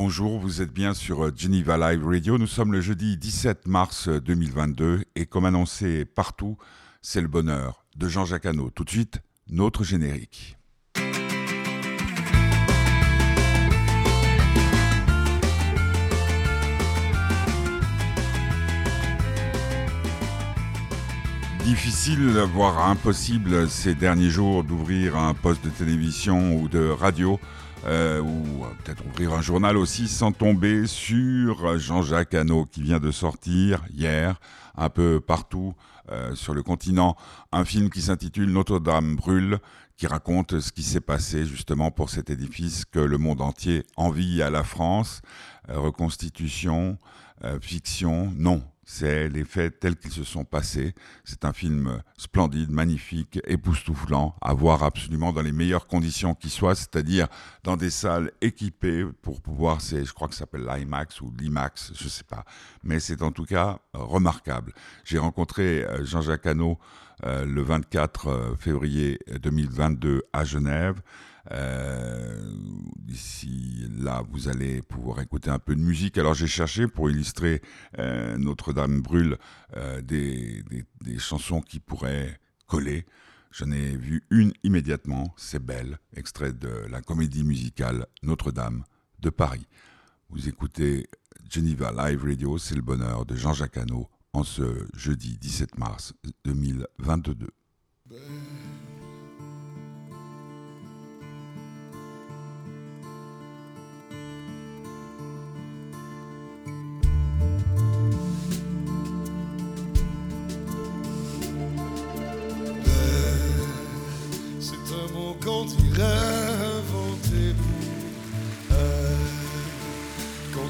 Bonjour, vous êtes bien sur euh, Geneva Live Radio. Nous sommes le jeudi 17 mars 2022 et comme annoncé partout, c'est le bonheur de Jean-Jacques Hano. Tout de suite, notre générique. Difficile, voire impossible ces derniers jours d'ouvrir un poste de télévision ou de radio euh, ou peut-être ouvrir un journal aussi sans tomber sur Jean-Jacques Hano qui vient de sortir hier un peu partout euh, sur le continent un film qui s'intitule Notre-Dame brûle qui raconte ce qui s'est passé justement pour cet édifice que le monde entier envie à la France. Euh, reconstitution, fiction, non, c'est les faits tels qu'ils se sont passés. C'est un film splendide, magnifique, époustouflant, à voir absolument dans les meilleures conditions qui soient, c'est-à-dire dans des salles équipées pour pouvoir, c'est, je crois que ça s'appelle l'IMAX ou l'IMAX, je ne sais pas. Mais c'est en tout cas remarquable. J'ai rencontré euh, Jean-Jacques Hano euh, le 24 euh, février 2022 à Genève. Euh, d'ici là, vous allez pouvoir écouter un peu de musique. Alors j'ai cherché pour illustrer euh, Notre-Dame brûle euh, des, des, chansons qui pourraient coller. J'en ai vu une immédiatement, c'est Belle, extrait de la comédie musicale Notre-Dame de Paris. Vous écoutez Geneva Live Radio, c'est le bonheur de Jean-Jacques Hano en ce jeudi 17 mars 2022. qu'on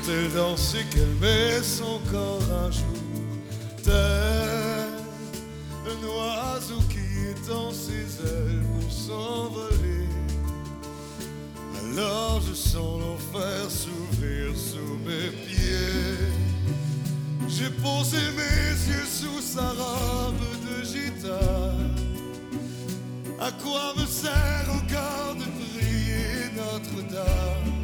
elle. Quand elle danse et qu'elle met son corps un jour, tel un oiseau qui étend ses ailes pour s'envoler. Alors je sens l'enfer s'ouvrir sous mes pieds. J'ai posé mes yeux sous sa robe de gitane. À quoi me sert encore de prier Notre-Dame?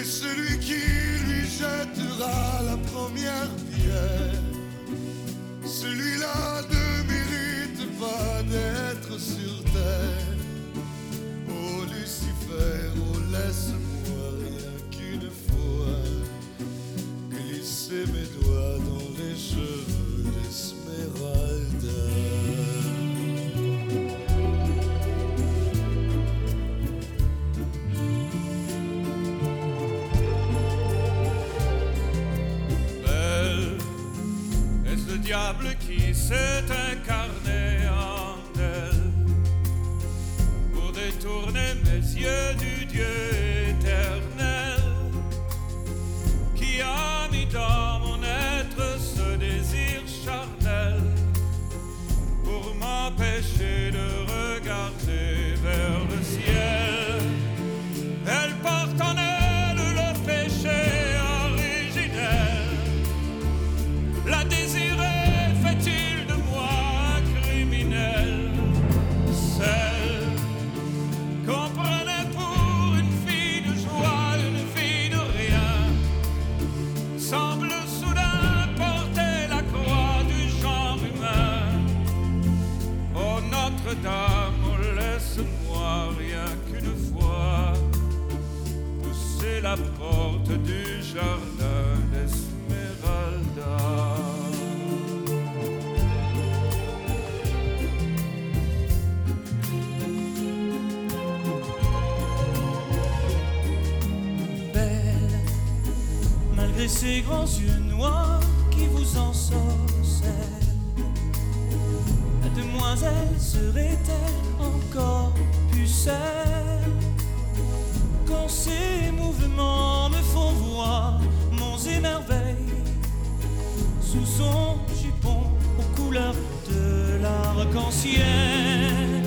Est celui qui lui jettera la première pierre. Celui-là ne mérite pas d'être sur terre. Oh Lucifer, oh laisse-moi rien qu'une fois. Glisser mes doigts dans les cheveux diable qui s'est incarné en elle. Pour détourner mes yeux la porte du jardin d'Esmeralda. Belle, malgré ses grands yeux noirs qui vous ensorcellent demoiselle serait-elle encore pucelle Quand ses mouvements me font voir mon émerveil Sous son jupon aux couleurs de l'arc-en-ciel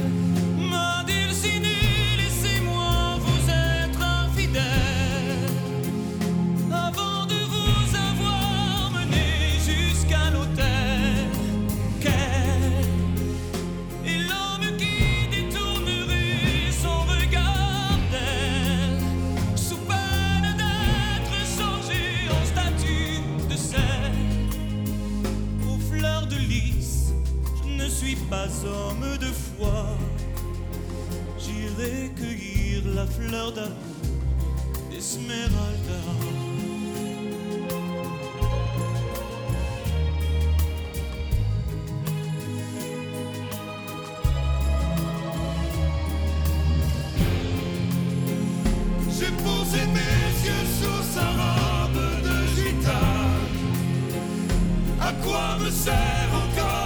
quoi me sert encore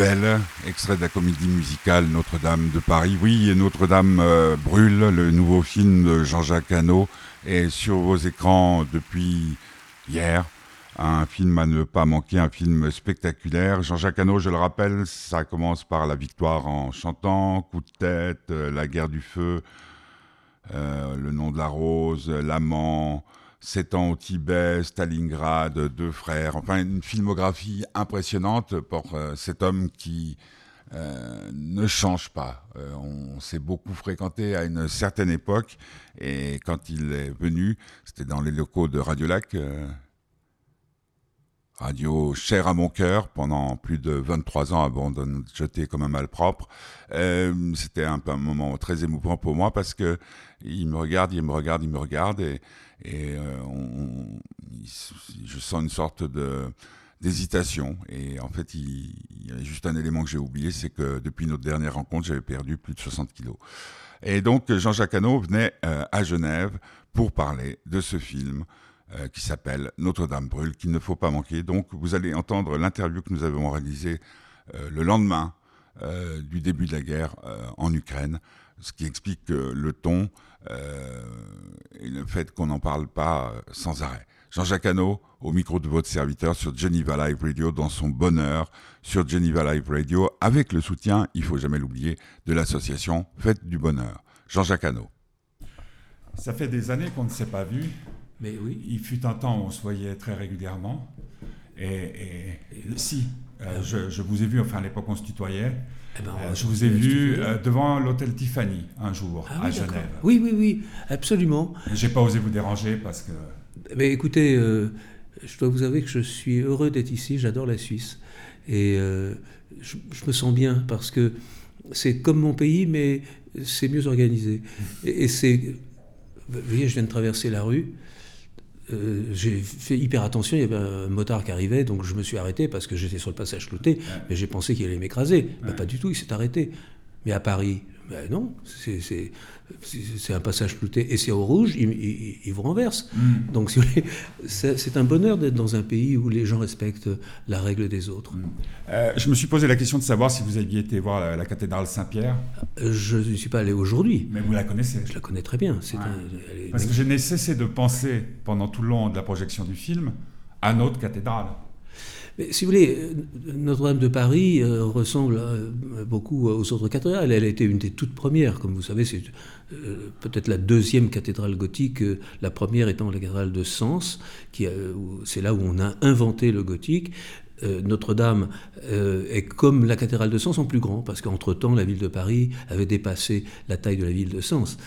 Belle, extrait de la comédie musicale Notre-Dame de Paris. Oui, Notre-Dame euh, brûle, le nouveau film de Jean-Jacques Hano est sur vos écrans depuis hier. Un film à ne pas manquer, un film spectaculaire. Jean-Jacques Hano, je le rappelle, ça commence par la victoire en chantant, coup de tête, euh, la guerre du feu, euh, le nom de la rose, l'amant, sept ans au Tibet, Stalingrad, deux frères, enfin une filmographie impressionnante pour euh, cet homme qui euh, ne change pas. Euh, on s'est beaucoup fréquenté à une certaine époque et quand il est venu, c'était dans les locaux de Radio Lac. Radio chère à mon cœur pendant plus de 23 ans avant de jeter comme un malpropre. Euh, C'était un, moment très émouvant pour moi parce que il me regarde, il me regarde, il me regarde et, et euh, je sens une sorte de d'hésitation et en fait il, il y a juste un élément que j'ai oublié c'est que depuis notre dernière rencontre j'avais perdu plus de 60 kilos et donc Jean-Jacques Hano venait euh, à Genève pour parler de ce film euh, qui s'appelle Notre-Dame brûle, qu'il ne faut pas manquer. Donc vous allez entendre l'interview que nous avons réalisée euh, le lendemain euh, du début de la guerre en Ukraine, ce qui explique que le ton et le fait qu'on n'en parle pas sans arrêt. Jean-Jacques Hano, au micro de votre serviteur sur Geneva Live Radio, dans son bonheur sur Geneva Live Radio, avec le soutien, il faut jamais l'oublier, de l'association Fête du Bonheur. Jean-Jacques Hano. Ça fait des années qu'on ne s'est pas vu. Mais oui. Il fut un temps où on se voyait très régulièrement. Et, et- et si, euh, je, je vous ai vu, enfin à l'époque on se tutoyait. Eh ben, Euh, je vous ai vu euh, devant l'hôtel Tiffany un jour Ah à oui. Genève. Oui, oui, oui, absolument. J'ai pas osé vous déranger parce que Mais écoutez, je dois vous avouer que je suis heureux d'être ici, j'adore la Suisse. Et je, je me sens bien parce que c'est comme mon pays, mais c'est mieux organisé. Et, et c'est. Vous voyez, je viens de traverser la rue. Euh, j'ai fait hyper attention, il y avait un motard qui arrivait, donc je me suis arrêté parce que j'étais sur le passage clouté, mais j'ai pensé qu'il allait m'écraser. Ben, pas du tout, il s'est arrêté. Mais à Paris, ben non, c'est- un passage clouté et c'est au rouge, il, il- il vous renverse. Donc si vous voulez, c'est un bonheur d'être dans un pays où les gens respectent la règle des autres. Euh, je me suis posé la question de savoir si vous aviez été voir la, la cathédrale Saint-Pierre, Je ne suis pas allé aujourd'hui, mais vous la connaissez. je la connais très bien. C'est Ouais. un- elle est Parce que je n'ai cessé de penser pendant tout le long de la projection du film à notre cathédrale. Si vous voulez, Notre-Dame de Paris euh, ressemble euh, beaucoup aux autres cathédrales. Elle a été une des toutes premières, comme vous savez, c'est euh, peut-être la deuxième cathédrale gothique, la première étant la cathédrale de Sens, qui c'est là où on a inventé le gothique. Euh, Notre-Dame euh, est comme la cathédrale de Sens en plus grand, parce qu'entre-temps, la ville de Paris avait dépassé la taille de la ville de Sens.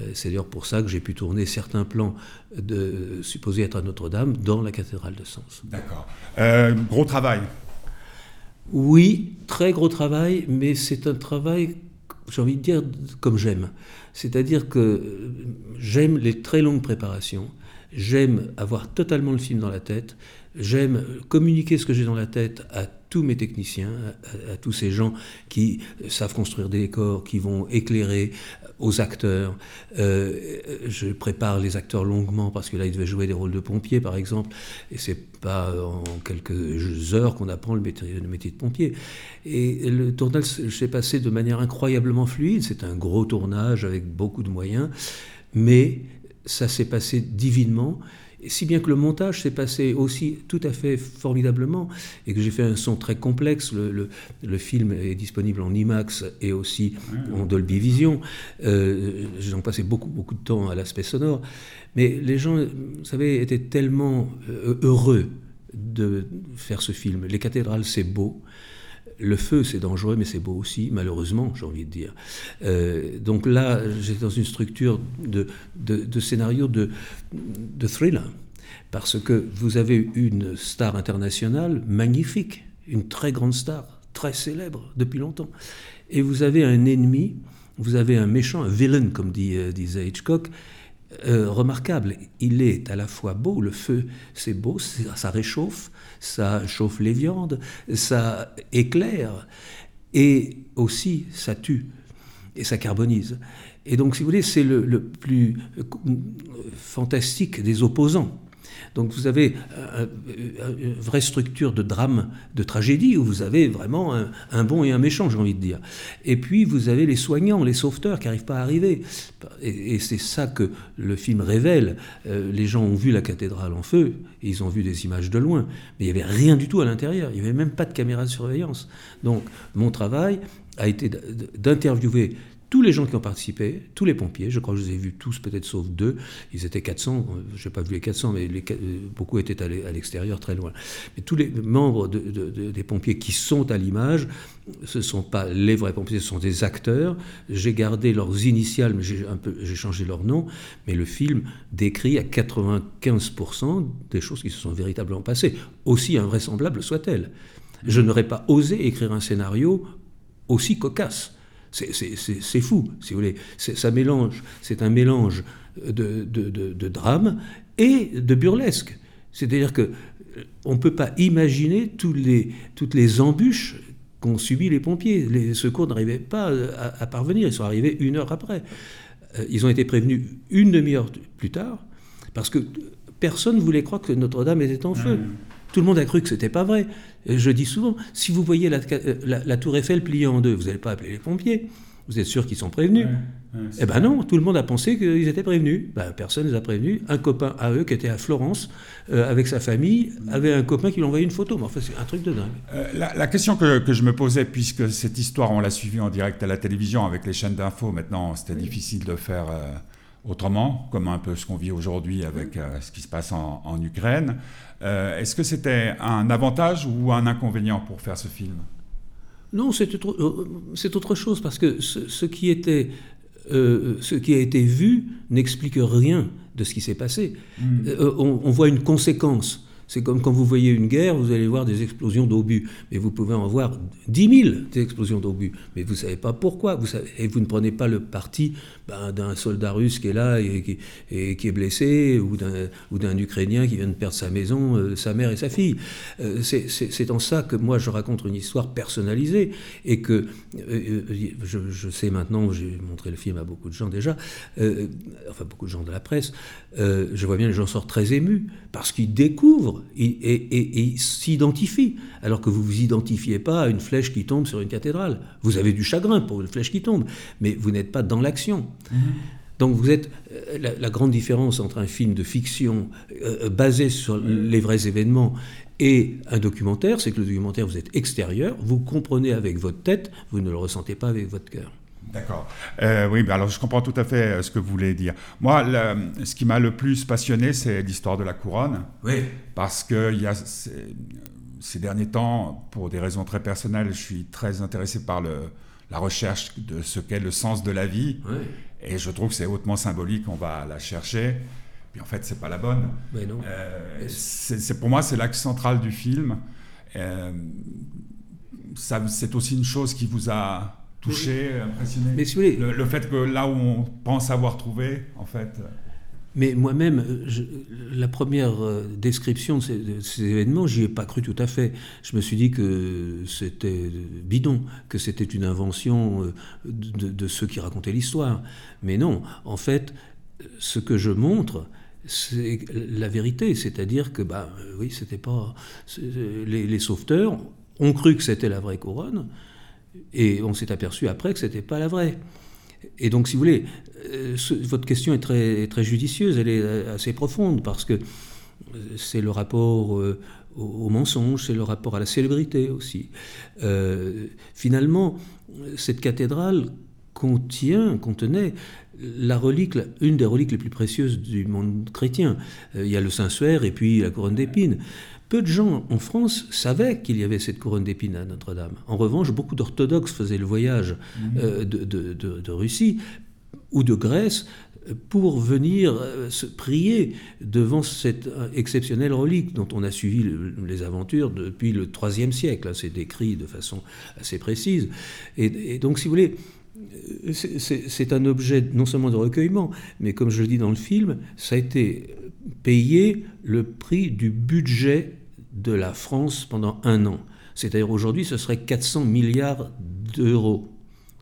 Euh, c'est d'ailleurs pour ça que j'ai pu tourner certains plans de, supposés être à Notre-Dame dans la cathédrale de Sens. D'accord. Gros travail. Oui, très gros travail, mais c'est un travail, j'ai envie de dire, comme j'aime. C'est-à-dire que j'aime les très longues préparations, j'aime avoir totalement le film dans la tête, j'aime communiquer ce que j'ai dans la tête à tous mes techniciens, à, tous ces gens qui savent construire des décors, qui vont éclairer, aux acteurs. Euh, je prépare les acteurs longuement parce que là, ils devaient jouer des rôles de pompiers, par exemple, et c'est pas en quelques heures qu'on apprend le métier, le métier de pompier. Et le tournage s'est passé de manière incroyablement fluide. C'est un gros tournage avec beaucoup de moyens, mais ça s'est passé divinement. Si bien que le montage s'est passé aussi tout à fait formidablement et que j'ai fait un son très complexe. Le, le, film est disponible en IMAX et aussi en Dolby Vision. Euh, J'ai passé beaucoup, beaucoup de temps à l'aspect sonore. Mais les gens, vous savez, étaient tellement euh, heureux de faire ce film. Les cathédrales, c'est beau. Le feu, c'est dangereux, mais c'est beau aussi, malheureusement, j'ai envie de dire. Euh, donc là, j'étais dans une structure de, scénario de, de thriller, parce que vous avez une star internationale magnifique, une très grande star, très célèbre depuis longtemps, et vous avez un ennemi, vous avez un méchant, un villain, comme dit, euh, disait Hitchcock, euh, remarquable. Il est à la fois beau, le feu, c'est beau, ça réchauffe, ça chauffe les viandes, ça éclaire, et aussi ça tue, et ça carbonise. Et donc, si vous voulez, c'est le, plus euh, fantastique des opposants. Donc vous avez euh, euh, une vraie structure de drame, de tragédie, où vous avez vraiment un, bon et un méchant, j'ai envie de dire. Et puis vous avez les soignants, les sauveteurs qui n'arrivent pas à arriver. Et, c'est ça que le film révèle. Euh, les gens ont vu la cathédrale en feu, ils ont vu des images de loin, mais il n'y avait rien du tout à l'intérieur, il n'y avait même pas de caméra de surveillance. Donc mon travail a été d'interviewer tous les gens qui ont participé, tous les pompiers, je crois que je les ai vus tous, peut-être sauf deux, ils étaient 400, je n'ai pas vu les 400, mais euh, beaucoup étaient à l'extérieur, très loin. Mais tous les membres des pompiers qui sont à l'image, ce ne sont pas les vrais pompiers, ce sont des acteurs. J'ai gardé leurs initiales, mais j'ai changé leur nom. Mais le film décrit à 95% des choses qui se sont véritablement passées, aussi invraisemblables soient-elles. Je n'aurais pas osé écrire un scénario aussi cocasse. C'est fou, si vous voulez. Ça mélange, c'est un mélange de, de, drame et de burlesque. C'est-à-dire que euh, on ne peut pas imaginer les, toutes les embûches qu'ont subi les pompiers. Les secours n'arrivaient pas à, parvenir, ils sont arrivés une heure après. Euh, ils ont été prévenus une demi-heure plus tard, parce que personne ne voulait croire que Notre-Dame était en feu. Tout le monde a cru que c'était pas vrai. Je dis souvent, si vous voyez la, tour Eiffel pliée en deux, vous n'allez pas appeler les pompiers. Vous êtes sûr qu'ils sont prévenus Eh ben non, tout le monde a pensé qu'ils étaient prévenus. Ben, personne ne les a prévenus. Un copain à eux qui était à Florence euh, avec sa famille avait un copain qui lui envoyé une photo. Mais enfin, c'est un truc de dingue. Euh, la, question que, je me posais, puisque cette histoire, on l'a suivie en direct à la télévision avec les chaînes d'infos, maintenant c'était difficile de faire euh, autrement, comme un peu ce qu'on vit aujourd'hui avec ce qui se passe en, en Ukraine. Euh, est-ce que c'était un avantage ou un inconvénient pour faire ce film? Non, c'est autre, chose, parce que ce, qui, était, euh, ce qui a été vu n'explique rien de ce qui s'est passé. Euh, on, voit une conséquence. C'est comme quand vous voyez une guerre, vous allez voir des explosions d'obus. Mais vous pouvez en voir 10 000 des explosions d'obus. Mais vous ne savez pas pourquoi. Vous et vous ne prenez pas le parti ben, d'un soldat russe qui est là et qui, et qui est blessé, ou d'un Ukrainien qui vient de perdre sa maison, euh, sa mère et sa fille. Euh, c'est en ça que moi je raconte une histoire personnalisée et que euh, je, je, sais maintenant, j'ai montré le film à beaucoup de gens déjà, enfin beaucoup de gens de la presse, je vois bien les gens sortent très émus parce qu'ils découvrent et, s'identifie, alors que vous ne vous identifiez pas à une flèche qui tombe sur une cathédrale. Vous avez du chagrin pour une flèche qui tombe, mais vous n'êtes pas dans l'action. Mhm. Donc vous êtes euh, la, grande différence entre un film de fiction euh, euh, basé sur les vrais événements et un documentaire, c'est que le documentaire vous êtes extérieur, vous comprenez avec votre tête, vous ne le ressentez pas avec votre cœur. D'accord. Euh, oui, alors je comprends tout à fait euh, ce que vous voulez dire. Moi, ce qui m'a le plus passionné, c'est l'histoire de la couronne. Oui. Parce que il y a, ces derniers temps, pour des raisons très personnelles, je suis très intéressé par le, la recherche de ce qu'est le sens de la vie. Oui. Et je trouve que c'est hautement symbolique, on va la chercher. Puis en fait, c'est pas la bonne. Mais non. Euh, c'est, pour moi, c'est l'axe central du film. c'est aussi une chose qui vous a touché, impressionné Mais si vous voulez, le, fait que là où on pense avoir trouvé, en fait. Euh, mais moi-même, la première euh, description de ces, événements, j'y ai pas cru tout à fait. Je me suis dit que c'était bidon, que c'était une invention euh, de, ceux qui racontaient l'histoire. Mais non, en fait, ce que je montre, c'est la vérité. C'est-à-dire que, bah, oui, c'était pas. Les, les sauveteurs ont cru que c'était la vraie couronne. Et on s'est aperçu après que ce n'était pas la vraie. Et donc, si vous voulez, votre question est très, très judicieuse, elle est assez profonde, parce que c'est le rapport au, mensonge, c'est le rapport à la célébrité aussi. finalement, cette cathédrale contient, contenait la relique, une des reliques les plus précieuses du monde chrétien. Euh, il y a le Saint-Suaire et puis la couronne d'épines. Peu de gens en France savaient qu'il y avait cette couronne d'épines à Notre-Dame. En revanche, beaucoup d'orthodoxes faisaient le voyage mmh. euh, de, Russie ou de Grèce pour venir euh, se prier devant cette exceptionnelle relique dont on a suivi les aventures depuis le IIIe siècle. C'est décrit de façon assez précise. et donc, si vous voulez, c'est un objet non seulement de recueillement, mais comme je le dis dans le film, ça a été payé le prix du budget de la France pendant un an. C'est-à-dire aujourd'hui, ce serait 400 milliards d'euros.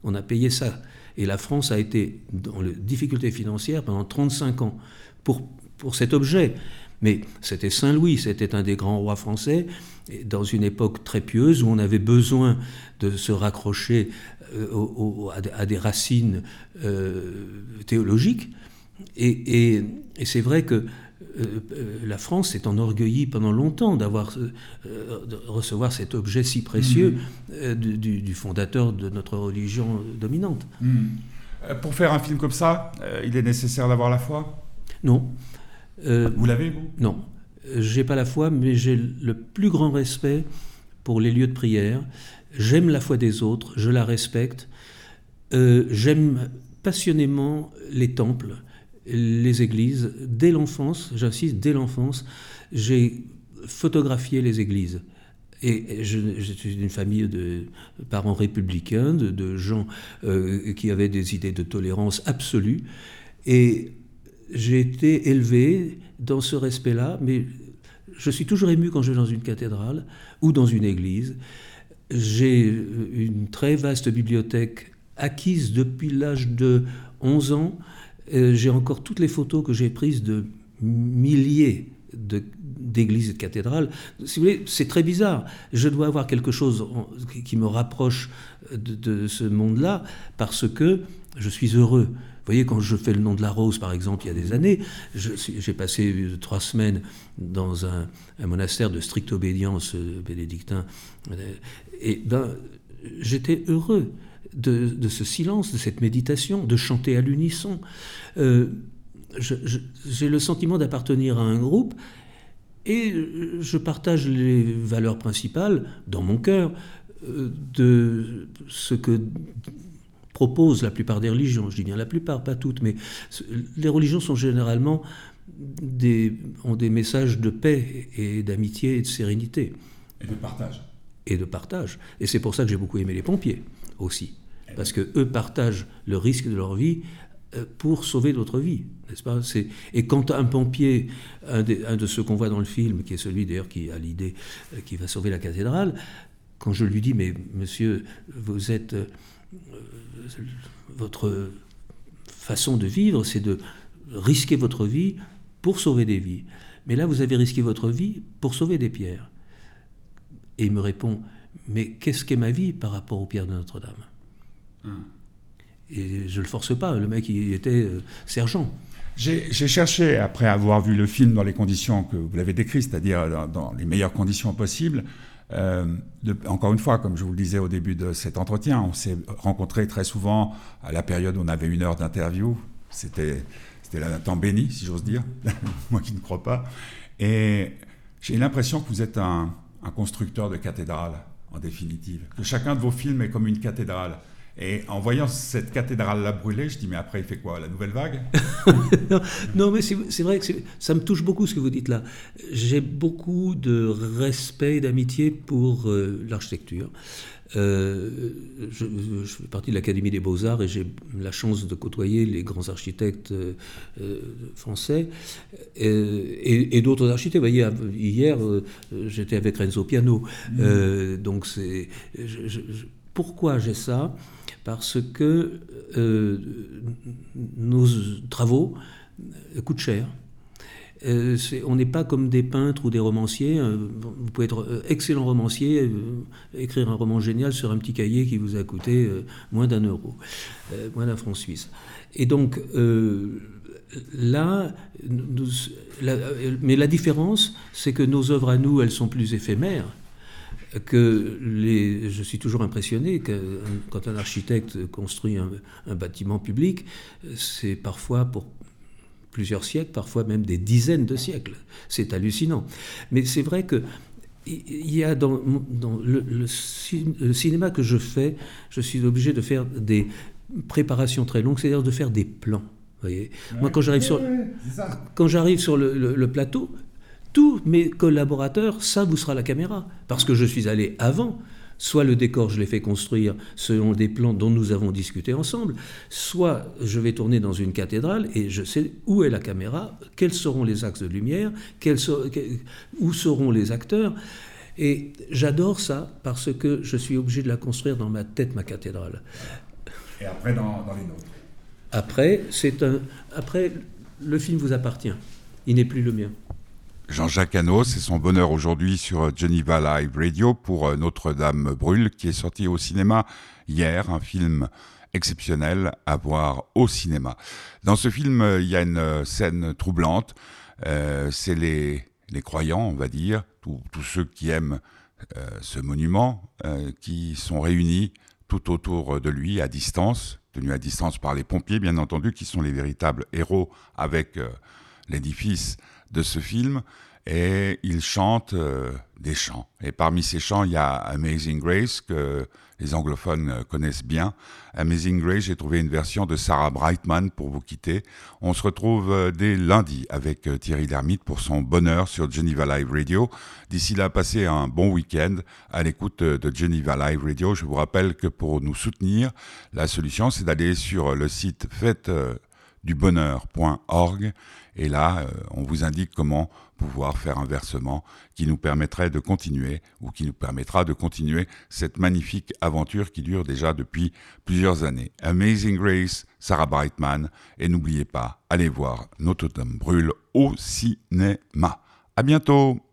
On a payé ça. Et la France a été dans les difficultés financières pendant 35 ans pour, pour cet objet. Mais c'était Saint-Louis, c'était un des grands rois français, dans une époque très pieuse où on avait besoin de se raccrocher euh, à, des racines euh, théologiques. Et, c'est vrai que euh, la France s'est enorgueillie pendant longtemps d'avoir de recevoir cet objet si précieux mm. du, fondateur de notre religion dominante. Mm. Pour faire un film comme ça, il est nécessaire d'avoir la foi? Non. vous l'avez, vous? Non. J'ai pas la foi, mais j'ai le plus grand respect pour les lieux de prière j'aime la foi des autres, je la respecte, euh, j'aime passionnément les temples, les églises. Dès l'enfance, j'insiste, dès l'enfance, j'ai photographié les églises. Et je, suis d'une famille de parents républicains, de, gens euh, qui avaient des idées de tolérance absolue. Et j'ai été élevé dans ce respect-là, mais je suis toujours ému quand je vais dans une cathédrale ou dans une église. J'ai une très vaste bibliothèque acquise depuis l'âge de 11 ans. Euh, j'ai encore toutes les photos que j'ai prises de milliers d'églises et de cathédrales. Si vous voulez, c'est très bizarre. Je dois avoir quelque chose qui me rapproche de ce monde-là parce que je suis heureux. Vous voyez, quand je fais le nom de la rose, par exemple, il y a des années, j'ai passé trois semaines dans un, monastère de stricte obédience euh, bénédictin, et ben, j'étais heureux de, ce silence, de cette méditation, de chanter à l'unisson. Euh, j'ai le sentiment d'appartenir à un groupe et je partage les valeurs principales dans mon cœur de ce que proposent la plupart des religions. Je dis bien la plupart, pas toutes, mais les religions sont généralement des, ont des messages de paix et d'amitié et de sérénité. Et de partage. Et de partage. Et c'est pour ça que j'ai beaucoup aimé les pompiers aussi. Parce que eux partagent le risque de leur vie euh, pour sauver d'autres vies, n'est-ce pas? Et quand un pompier, un, de ceux qu'on voit dans le film, qui est celui d'ailleurs qui a l'idée, euh, qui va sauver la cathédrale, quand je lui dis, mais monsieur, vous êtes euh, votre façon de vivre, c'est de risquer votre vie pour sauver des vies. Mais là, vous avez risqué votre vie pour sauver des pierres. Et il me répond, mais qu'est-ce qu'est ma vie par rapport aux pierres de Notre-Dame? Et je le force pas, le mec, il était euh, sergent. J'ai cherché, après avoir vu le film dans les conditions que vous l'avez décrites, c'est-à-dire dans, les meilleures conditions possibles, euh, encore une fois, comme je vous le disais au début de cet entretien, on s'est rencontrés très souvent à la période où on avait une heure d'interview. C'était un temps béni, si j'ose dire, moi qui ne crois pas. Et j'ai l'impression que vous êtes un, un constructeur de cathédrale, en définitive. Que chacun de vos films est comme une cathédrale. Et en voyant cette cathédrale-là brûler, je dis, mais après, il fait quoi La nouvelle vague? Non, mais c'est vrai que ça me touche beaucoup ce que vous dites là. J'ai beaucoup de respect et d'amitié pour euh, l'architecture. Euh, je, fais partie de l'Académie des Beaux-Arts et j'ai la chance de côtoyer les grands architectes euh, français et, d'autres architectes. Vous voyez, hier, j'étais avec Renzo Piano. Mmh. donc, c'est. pourquoi j'ai ça? Parce que euh, nos travaux coûtent cher. Euh, on n'est pas comme des peintres ou des romanciers. Euh, vous pouvez être euh, excellent romancier, écrire un roman génial sur un petit cahier qui vous a coûté moins d'un euro, moins d'un franc suisse. Et donc là, mais la différence, c'est que nos œuvres à nous, elles sont plus éphémères. Que les, je suis toujours impressionné que quand un architecte construit un bâtiment public, c'est parfois pour plusieurs siècles, parfois même des dizaines de siècles. C'est hallucinant. Mais c'est vrai que il y a dans, le, cinéma que je fais, je suis obligé de faire des préparations très longues, c'est-à-dire de faire des plans. Voyez Moi, quand j'arrive sur, quand j'arrive sur le, plateau, tous mes collaborateurs savent où sera la caméra, parce que je suis allé avant. Soit le décor, je l'ai fait construire selon des plans dont nous avons discuté ensemble, soit je vais tourner dans une cathédrale et je sais où est la caméra, quels seront les axes de lumière, où seront les acteurs. Et j'adore ça parce que je suis obligé de la construire dans ma tête, ma cathédrale. Et après, dans, dans les nôtres Après, c'est un, après, le film vous appartient. Il n'est plus le mien. Jean-Jacques Hano, c'est son bonheur aujourd'hui sur Geneva Live Radio pour euh, Notre-Dame brûle, qui est sorti au cinéma hier, un film exceptionnel à voir au cinéma. Dans ce film, euh, il y a une euh, scène troublante. c'est les, les, croyants, on va dire, tous ceux qui aiment ce monument, qui sont réunis tout autour de lui à distance, tenus à distance par les pompiers, bien entendu, qui sont les véritables héros avec l'édifice de ce film et il chante euh, des chants. Et parmi ces chants, il y a Amazing Grace que les anglophones connaissent bien. Amazing Grace, j'ai trouvé une version de Sarah Brightman pour vous quitter. On se retrouve euh, dès lundi avec euh, Thierry Lhermitte pour son bonheur sur Geneva Live Radio. D'ici là, passez un bon week-end à l'écoute de Geneva Live Radio. Je vous rappelle que pour nous soutenir, la solution, c'est d'aller sur le site fête du bonheur.org et là, euh, on vous indique comment pouvoir faire un versement qui nous permettrait de continuer ou qui nous permettra de continuer cette magnifique aventure qui dure déjà depuis plusieurs années. Amazing Grace, Sarah Brightman, et n'oubliez pas, allez voir Notre Dame brûle au cinéma. À bientôt!